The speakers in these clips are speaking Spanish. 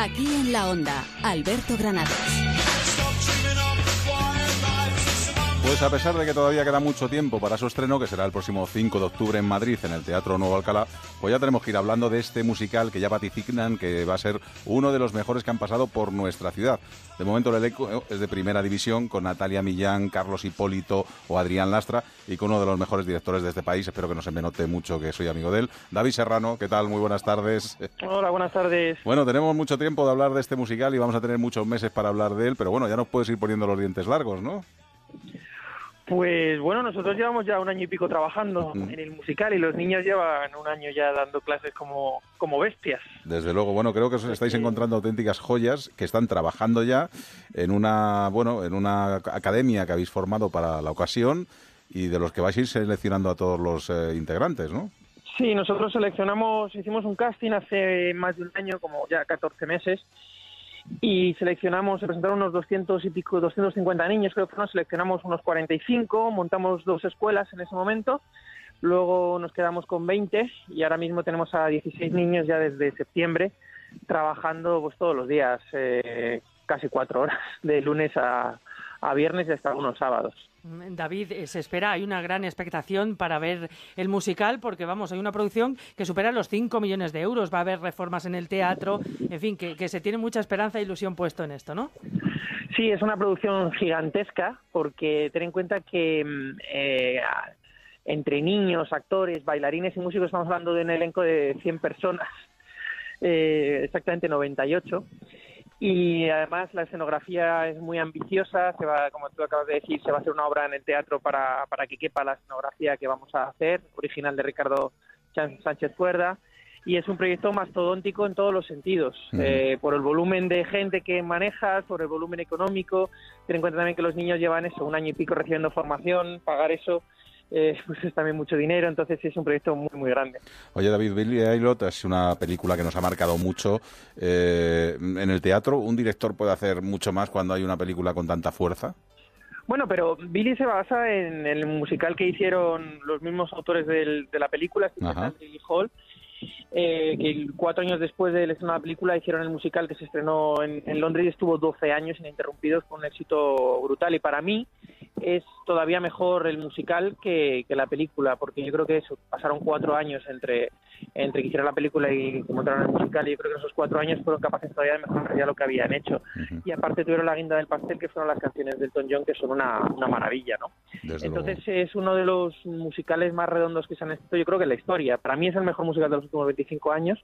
Aquí en la onda, Alberto Granados. Pues a pesar de que todavía queda mucho tiempo para su estreno, que será el próximo 5 de octubre en Madrid, en el Teatro Nuevo Alcalá, pues ya tenemos que ir hablando de este musical que ya vaticinan que va a ser uno de los mejores que han pasado por nuestra ciudad. De momento el elenco es de primera división, con Natalia Millán, Carlos Hipólito o Adrián Lastra, y con uno de los mejores directores de este país, espero que no se me note mucho que soy amigo de él, David Serrano, ¿qué tal? Muy buenas tardes. Hola, buenas tardes. Bueno, tenemos mucho tiempo de hablar de este musical y vamos a tener muchos meses para hablar de él, pero bueno, ya nos puedes ir poniendo los dientes largos, ¿no? Pues bueno, nosotros llevamos ya un año y pico trabajando en el musical y los niños llevan un año ya dando clases como, como bestias. Desde luego, bueno, creo que os estáis encontrando auténticas joyas que están trabajando ya en una, bueno, en una academia que habéis formado para la ocasión y de los que vais a ir seleccionando a todos los eh, integrantes, ¿no? Sí, nosotros seleccionamos, hicimos un casting hace más de un año, como ya 14 meses, y seleccionamos, se presentaron unos 200 y pico, 250 niños, creo que nos seleccionamos unos 45, montamos dos escuelas en ese momento, luego nos quedamos con 20 y ahora mismo tenemos a 16 niños ya desde septiembre trabajando pues todos los días, eh, casi cuatro horas, de lunes a, a viernes y hasta algunos sábados. David, eh, se espera, hay una gran expectación para ver el musical, porque vamos, hay una producción que supera los 5 millones de euros, va a haber reformas en el teatro, en fin, que, se tiene mucha esperanza e ilusión puesto en esto, ¿no? Sí, es una producción gigantesca, porque ten en cuenta que mm, eh, entre niños, actores, bailarines y músicos estamos hablando de un elenco de 100 personas, eh, exactamente 98 y además la escenografía es muy ambiciosa, se va, como tú acabas de decir, se va a hacer una obra en el teatro para, para que quepa la escenografía que vamos a hacer, original de Ricardo Sánchez Cuerda, y es un proyecto mastodóntico en todos los sentidos, eh, por el volumen de gente que manejas, por el volumen económico, ten en cuenta también que los niños llevan eso, un año y pico recibiendo formación, pagar eso eh, pues es también mucho dinero, entonces es un proyecto muy, muy grande. Oye, David, Billy Elliot es una película que nos ha marcado mucho eh, en el teatro. ¿Un director puede hacer mucho más cuando hay una película con tanta fuerza? Bueno, pero Billy se basa en el musical que hicieron los mismos autores de la película, Billy Hall, eh, que cuatro años después de estreno de la película hicieron el musical que se estrenó en, en Londres y estuvo 12 años ininterrumpidos con un éxito brutal. Y para mí, es todavía mejor el musical que, la película, porque yo creo que eso, pasaron cuatro años entre, entre que hicieron la película y que montaron el musical, y yo creo que esos cuatro años fueron capaces todavía de mejorar ya lo que habían hecho. Y aparte tuvieron la guinda del pastel, que fueron las canciones de Elton John, que son una, una maravilla, ¿no? Entonces es uno de los musicales más redondos que se han escrito, yo creo que en la historia. Para mí es el mejor musical de los últimos 25 años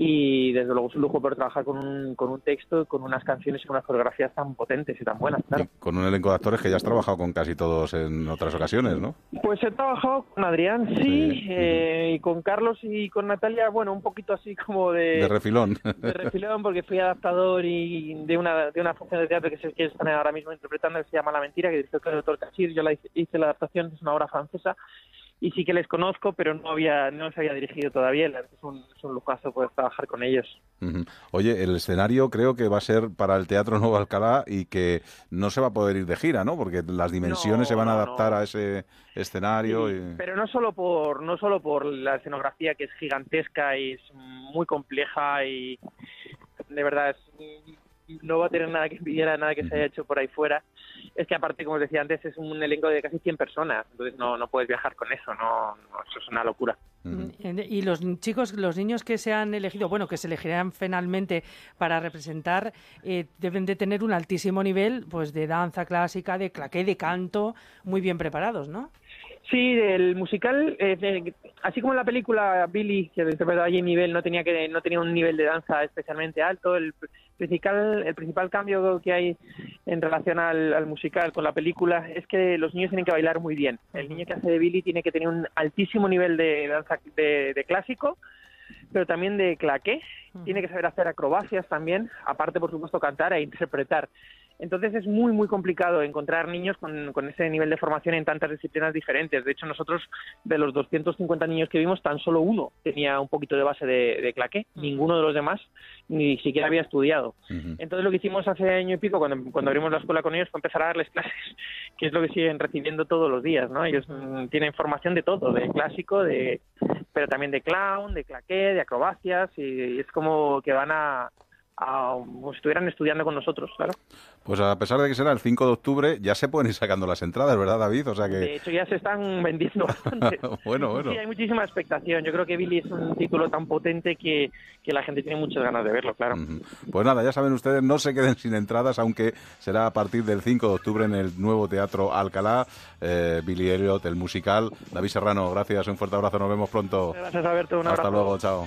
y desde luego es un lujo poder trabajar con un, con un texto, con unas canciones y con unas coreografías tan potentes y tan buenas. con un elenco de actores que ya has trabajado con casi todos en otras ocasiones, ¿no? Pues he trabajado con Adrián, sí, eh, y con Carlos y con Natalia, bueno, un poquito así como de... De refilón. De refilón, porque fui adaptador y de una, de una función de teatro que es que están ahora mismo interpretando, que se llama La Mentira, que dice el doctor Cachir, yo la hice la adaptación, es una obra francesa, y sí que les conozco, pero no había no se había dirigido todavía. Es un, es un lujazo poder trabajar con ellos. Oye, el escenario creo que va a ser para el Teatro Nuevo Alcalá y que no se va a poder ir de gira, ¿no? Porque las dimensiones se van a adaptar a ese escenario. Pero no solo por no solo por la escenografía que es gigantesca y es muy compleja y de verdad es no va a tener nada que envidiar a nada que se haya hecho por ahí fuera. Es que aparte, como os decía antes, es un elenco de casi 100 personas, entonces no, no puedes viajar con eso, no, eso es una locura. Y los chicos, los niños que se han elegido, bueno, que se elegirán finalmente para representar, eh, deben de tener un altísimo nivel pues de danza clásica, de claqué, de canto, muy bien preparados, ¿no? Sí, el musical, eh, así como en la película Billy, que interpretaba Jamie Bell, no tenía, que, no tenía un nivel de danza especialmente alto, el principal, el principal cambio que hay en relación al, musical con la película es que los niños tienen que bailar muy bien. El niño que hace de Billy tiene que tener un altísimo nivel de danza de, clásico, pero también de claqué. Tiene que saber hacer acrobacias también, aparte, por supuesto, cantar e interpretar. Entonces es muy, muy complicado encontrar niños con, con, ese nivel de formación en tantas disciplinas diferentes. De hecho, nosotros, de los 250 niños que vimos, tan solo uno tenía un poquito de base de, de claqué. Ninguno de los demás ni siquiera había estudiado. Entonces lo que hicimos hace año y pico, cuando, cuando abrimos la escuela con ellos, fue empezar a darles clases, que es lo que siguen recibiendo todos los días. ¿no? Ellos mm, tienen formación de todo, de clásico, de pero también de clown, de claqué, de acrobacias, y es como que van a estuvieran estudiando con nosotros, claro. Pues a pesar de que será el 5 de octubre, ya se pueden ir sacando las entradas, ¿verdad, David? O sea que... De hecho, ya se están vendiendo bueno, bueno. Sí, hay muchísima expectación. Yo creo que Billy es un título tan potente que, que la gente tiene muchas ganas de verlo, claro. Pues nada, ya saben ustedes, no se queden sin entradas, aunque será a partir del 5 de octubre en el nuevo Teatro Alcalá. Eh, Billy Elliot, el musical. David Serrano, gracias, un fuerte abrazo, nos vemos pronto. Gracias, Alberto, un Hasta abrazo. luego, chao.